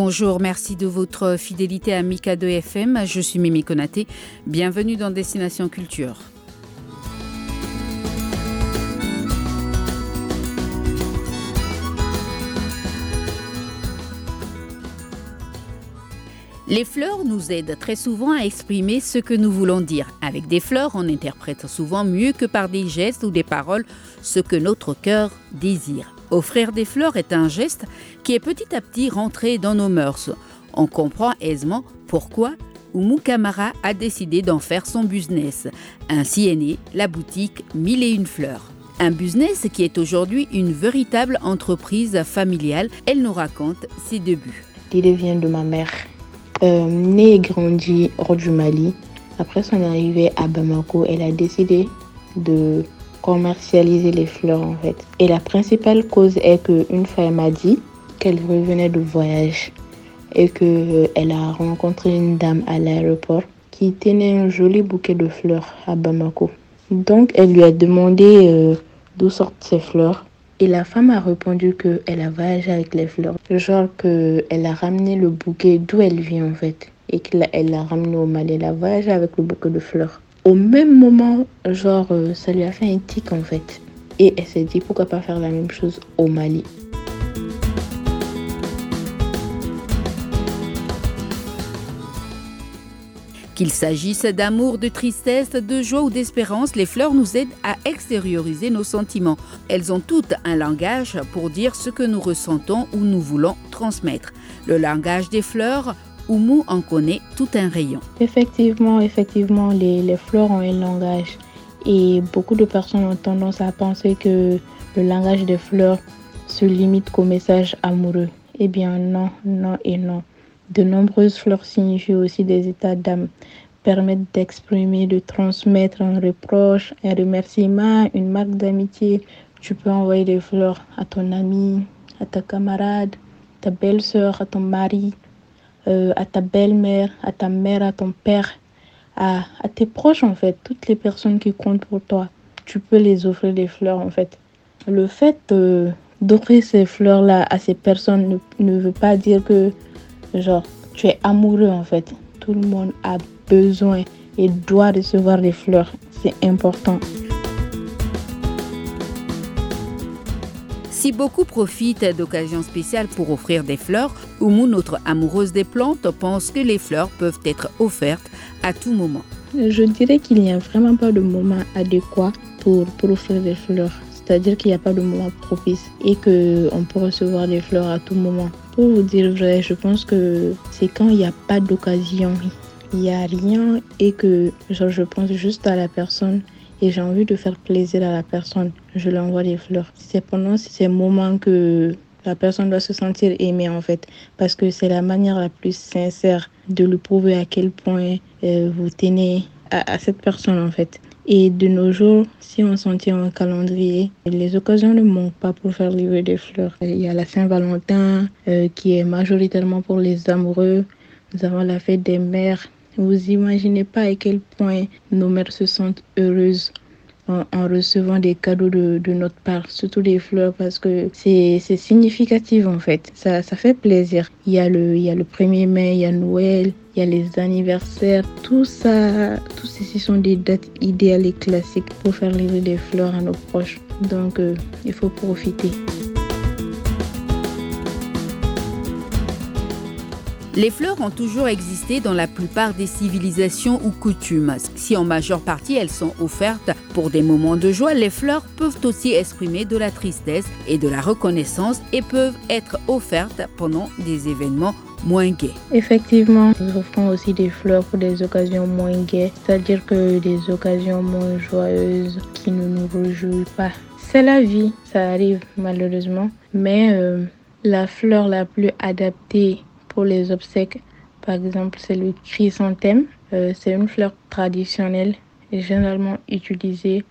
Bonjour, merci de votre fidélité à Mika 2 FM. Je suis Mimi Konaté. Bienvenue dans Destination Culture. Les fleurs nous aident très souvent à exprimer ce que nous voulons dire. Avec des fleurs, on interprète souvent mieux que par des gestes ou des paroles ce que notre cœur désire. Offrir des fleurs est un geste qui est petit à petit rentré dans nos mœurs. On comprend aisément pourquoi Oumou Kamara a décidé d'en faire son business. Ainsi est née la boutique Mille et une fleurs. Un business qui est aujourd'hui une véritable entreprise familiale. Elle nous raconte ses débuts. L'idée vient de ma mère. Euh, née et grandie hors du Mali, après son arrivée à Bamako, elle a décidé de commercialiser les fleurs en fait. Et la principale cause est qu'une fois m'a dit qu'elle revenait de voyage et qu'elle a rencontré une dame à l'aéroport qui tenait un joli bouquet de fleurs à Bamako. Donc elle lui a demandé euh, d'où sortent ces fleurs et la femme a répondu qu'elle a voyagé avec les fleurs. Genre qu'elle a ramené le bouquet d'où elle vient en fait. Et qu'elle l'a ramené au Mali. Elle a voyagé avec le bouquet de fleurs. Au même moment, genre, euh, ça lui a fait un tic en fait. Et elle s'est dit pourquoi pas faire la même chose au Mali. Qu'il s'agisse d'amour, de tristesse, de joie ou d'espérance, les fleurs nous aident à extérioriser nos sentiments. Elles ont toutes un langage pour dire ce que nous ressentons ou nous voulons transmettre. Le langage des fleurs, Oumou en connaît tout un rayon. Effectivement, effectivement, les, les fleurs ont un langage. Et beaucoup de personnes ont tendance à penser que le langage des fleurs se limite qu'au message amoureux. Eh bien non, non et non. De nombreuses fleurs signifient aussi des états d'âme, permettent d'exprimer, de transmettre un reproche, un remerciement, une marque d'amitié. Tu peux envoyer des fleurs à ton ami, à ta camarade, ta belle-sœur, à ton mari, euh, à ta belle-mère, à ta mère, à ton père, à, tes proches en fait, toutes les personnes qui comptent pour toi. Tu peux les offrir des fleurs en fait. Le fait euh, d'offrir ces fleurs-là à ces personnes ne veut pas dire que tu es amoureux en fait. Tout le monde a besoin et doit recevoir des fleurs. C'est important. Si beaucoup profitent d'occasions spéciales pour offrir des fleurs, Oumou, notre amoureuse des plantes, pense que les fleurs peuvent être offertes à tout moment. Je dirais qu'il n'y a vraiment pas de moment adéquat pour, pour offrir des fleurs. C'est-à-dire qu'il n'y a pas de moment propice et qu'on peut recevoir des fleurs à tout moment. Pour vous dire vrai, je pense que c'est quand il n'y a pas d'occasion, il n'y a rien et que je pense juste à la personne et j'ai envie de faire plaisir à la personne, je lui envoie des fleurs. C'est pendant ces moments que la personne doit se sentir aimée en fait, parce que c'est la manière la plus sincère de lui prouver à quel point euh, vous tenez à cette personne en fait. Et de nos jours, si on s'en tient calendrier, les occasions ne manquent pas pour faire livrer des fleurs. Il y a la Saint-Valentin euh, qui est majoritairement pour les amoureux. Nous avons la fête des mères. Vous imaginez pas à quel point nos mères se sentent heureuses en, recevant des cadeaux de, notre part, surtout des fleurs, parce que c'est significatif en fait. Ça, ça fait plaisir. Il y, a le, il y a le 1er mai, il y a Noël, il y a les anniversaires, tout ça, tout ceci sont des dates idéales et classiques pour faire livrer des fleurs à nos proches. Donc, euh, il faut profiter. Les fleurs ont toujours existé dans la plupart des civilisations ou coutumes. Si en majeure partie elles sont offertes pour des moments de joie, les fleurs peuvent aussi exprimer de la tristesse et de la reconnaissance et peuvent être offertes pendant des événements moins gais. Effectivement, nous offrons aussi des fleurs pour des occasions moins gaies, c'est-à-dire que des occasions moins joyeuses qui ne nous réjouissent pas. C'est la vie, ça arrive malheureusement, mais euh, la fleur la plus adaptée les obsèques, par exemple, c'est le chrysanthème. Euh, c'est une fleur traditionnelle et généralement utilisée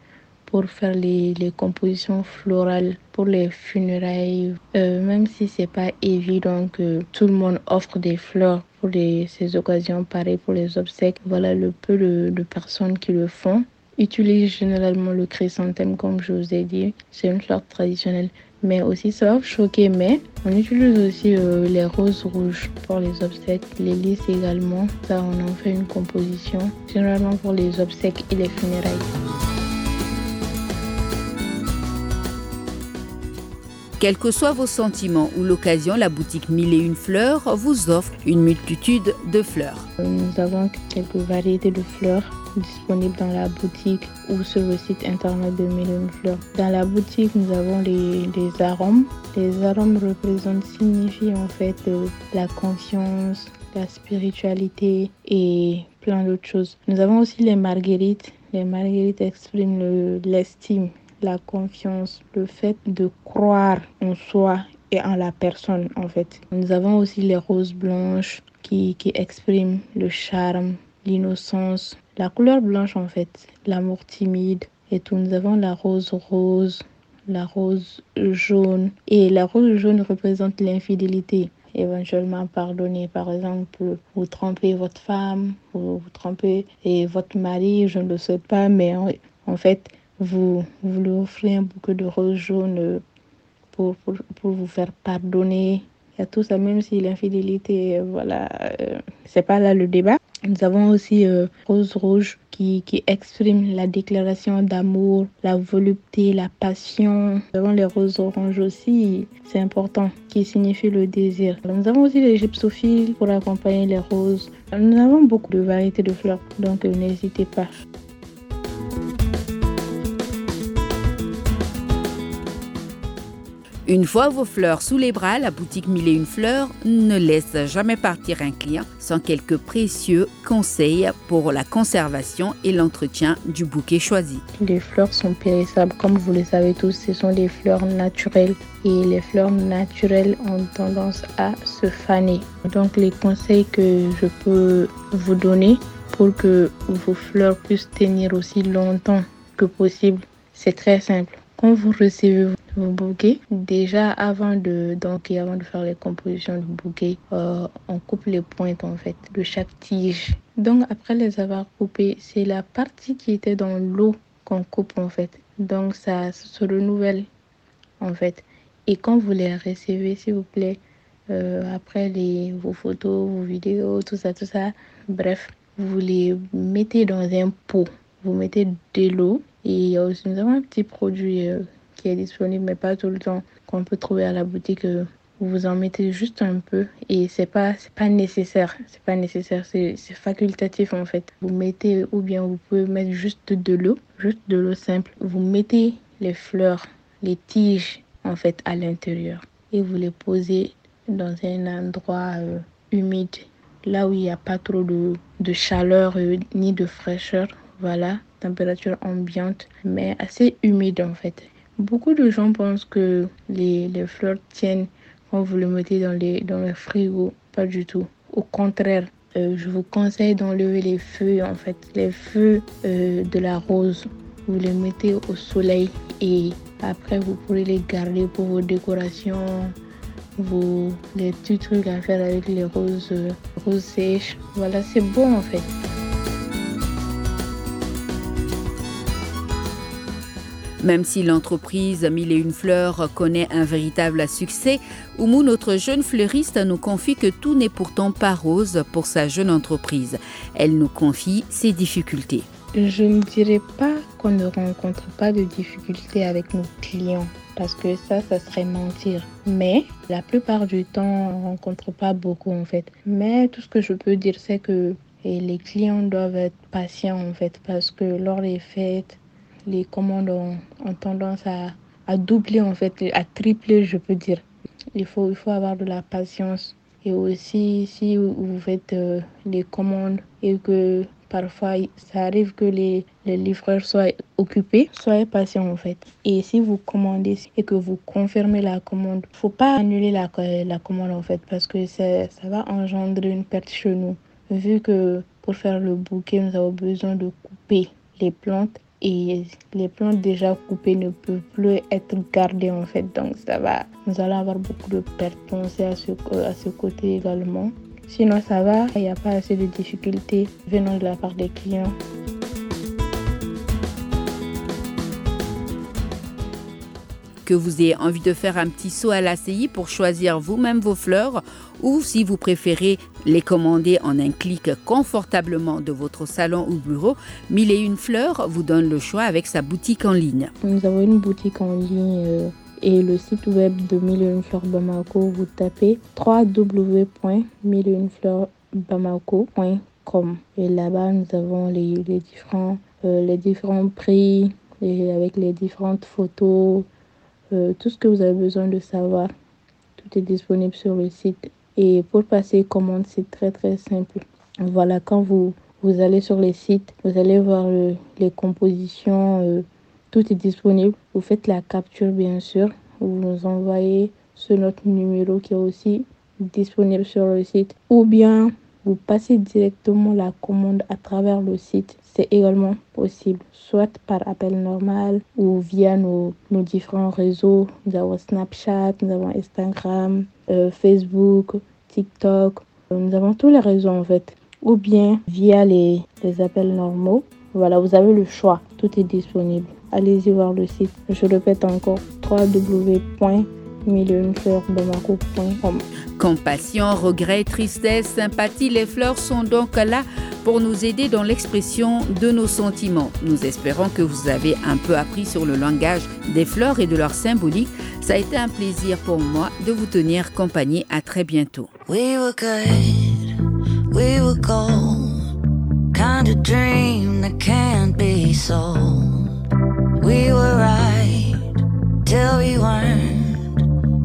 pour faire les, compositions florales pour les funérailles. Euh, même si c'est pas évident que tout le monde offre des fleurs pour ces occasions, pareil pour les obsèques. Voilà le peu de, personnes qui le font. Utilise généralement le chrysanthème, comme je vous ai dit. C'est une fleur traditionnelle. Mais aussi, ça va choquer, mais on utilise aussi euh, les roses rouges pour les obsèques, les lys également. Ça, on en fait une composition, généralement pour les obsèques et les funérailles. Quels que soient vos sentiments ou l'occasion, la boutique Mille et une fleurs vous offre une multitude de fleurs. Nous avons quelques variétés de fleurs disponibles dans la boutique ou sur le site internet de une fleurs. Dans la boutique, nous avons les, arômes. Les arômes représentent, signifient en fait euh, la confiance, la spiritualité et plein d'autres choses. Nous avons aussi les marguerites. Les marguerites expriment l'estime la confiance, le fait de croire en soi et en la personne en fait. Nous avons aussi les roses blanches qui, qui expriment le charme, l'innocence, la couleur blanche en fait, l'amour timide et tout. Nous avons la rose rose, la rose jaune et la rose jaune représente l'infidélité éventuellement pardonner. Par exemple, vous trompez votre femme, vous, vous trompez et votre mari, je ne le sais pas, mais en fait, vous, vous lui offrez un bouquet de roses jaunes pour, vous faire pardonner. Il y a tout ça, même si l'infidélité, voilà, euh, c'est pas là le débat. Nous avons aussi euh, rose rouge qui, qui la déclaration d'amour, la volupté, la passion. Nous avons les roses oranges aussi, c'est important, qui signifie le désir. Nous avons aussi les gypsophiles pour accompagner les roses. Nous avons beaucoup de variétés de fleurs, donc euh, n'hésitez pas. Une fois vos fleurs sous les bras, la boutique Mille et une fleurs ne laisse jamais partir un client sans quelques précieux conseils pour la conservation et l'entretien du bouquet choisi. Les fleurs sont périssables, comme vous le savez tous, ce sont des fleurs naturelles et les fleurs naturelles ont tendance à se faner. Donc les conseils que je peux vous donner pour que vos fleurs puissent tenir aussi longtemps que possible, c'est très simple. Quand vous recevez vos bouquets, déjà avant de, donc, avant de faire les compositions du bouquet, euh, on coupe les pointes en fait de chaque tige. Donc après les avoir coupées, c'est la partie qui était dans l'eau qu'on coupe en fait. Donc ça se renouvelle en fait. Et quand vous les recevez, s'il vous plaît, euh, après les, vos photos, vos vidéos, tout ça, tout ça, bref, vous les mettez dans un pot. Vous mettez de l'eau et aussi, nous avons un petit produit euh, qui est disponible, mais pas tout le temps, qu'on peut trouver à la boutique. Euh, vous en mettez juste un peu. Et c'est pas pas nécessaire. C'est pas nécessaire. C'est facultatif en fait. Vous mettez ou bien vous pouvez mettre juste de l'eau juste de l'eau simple. Vous mettez les fleurs les tiges en fait à l'intérieur. Et vous les posez dans un endroit euh, humide. Là où il n'y a pas trop de, de chaleur ni de fraîcheur. Voilà température ambiante, mais assez humide en fait. Beaucoup de gens pensent que les, les fleurs tiennent quand vous le mettez dans, les, dans le frigo. Pas du tout. Au contraire, euh, je vous conseille d'enlever les feuilles en fait. Les feuilles euh, de la rose, vous les mettez au soleil et après vous pourrez les garder pour vos décorations, vos, les petits trucs à faire avec les roses, euh, roses sèches. Voilà, c'est bon en fait. Même si l'entreprise Mille et une fleurs connaît un véritable succès, Oumou, notre jeune fleuriste, nous confie que tout n'est pourtant pas rose pour sa jeune entreprise. Elle nous confie ses difficultés. Je ne dirais pas qu'on ne rencontre pas de difficultés avec nos clients parce que ça, ça serait mentir. Mais la plupart du temps, on ne rencontre pas beaucoup en fait. Mais tout ce que je peux dire, c'est que les clients doivent être patients en fait parce que lors des fêtes, les commandes ont, tendance à, doubler, en fait, à tripler, je peux dire. Il faut, il faut avoir de la patience. Et aussi, si vous faites euh, les commandes et que parfois ça arrive que les, les livreurs soient occupés, soyez patient en fait. Et si vous commandez et que vous confirmez la commande, faut pas annuler la, la commande en fait parce que ça, ça va engendrer une perte chez nous. Vu que pour faire le bouquet, nous avons besoin de couper les plantes et les plantes déjà coupées ne peuvent plus être gardées en fait. Donc ça va, nous allons avoir beaucoup de pertes. Pensez à ce, à ce côté également. Sinon ça va, il n'y a pas assez de difficultés venant de la part des clients. Que vous ayez envie de faire un petit saut à l'ACI pour choisir vous-même vos fleurs ou si vous préférez les commander en un clic confortablement de votre salon ou bureau, Mille et une fleurs vous donne le choix avec sa boutique en ligne. Nous avons une boutique en ligne euh, et le site web de Mille et une fleurs Bamako, vous tapez www.milleetunefleursbamako.com et là-bas nous avons les, différents, euh, les différents prix et avec les différentes photos, euh, tout ce que vous avez besoin de savoir. Tout est disponible sur le site. Et pour passer commande, c'est très très simple. Voilà, quand vous, vous allez sur les sites, vous allez voir les compositions, euh, tout est disponible. Vous faites la capture bien sûr, vous nous envoyez sur notre numéro qui est aussi disponible sur le site. Ou bien vous passez directement la commande à travers le site. C'est également possible, soit par appel normal ou via nos, nos différents réseaux. Nous avons Snapchat, nous avons Instagram, euh, Facebook, TikTok. Nous avons tous les réseaux en fait. Ou bien via les, les appels normaux. Voilà, vous avez le choix. Tout est disponible. Allez-y voir le site. Je répète encore www Compassion, regret, tristesse, sympathie, les fleurs sont donc là pour nous aider dans l'expression de nos sentiments. Nous espérons que vous avez un peu appris sur le langage des fleurs et de leur symbolique. Ça a été un plaisir pour moi de vous tenir compagnie. À très bientôt. We were good, we were gold, kind of dream that can't be sold. We were right till we weren't.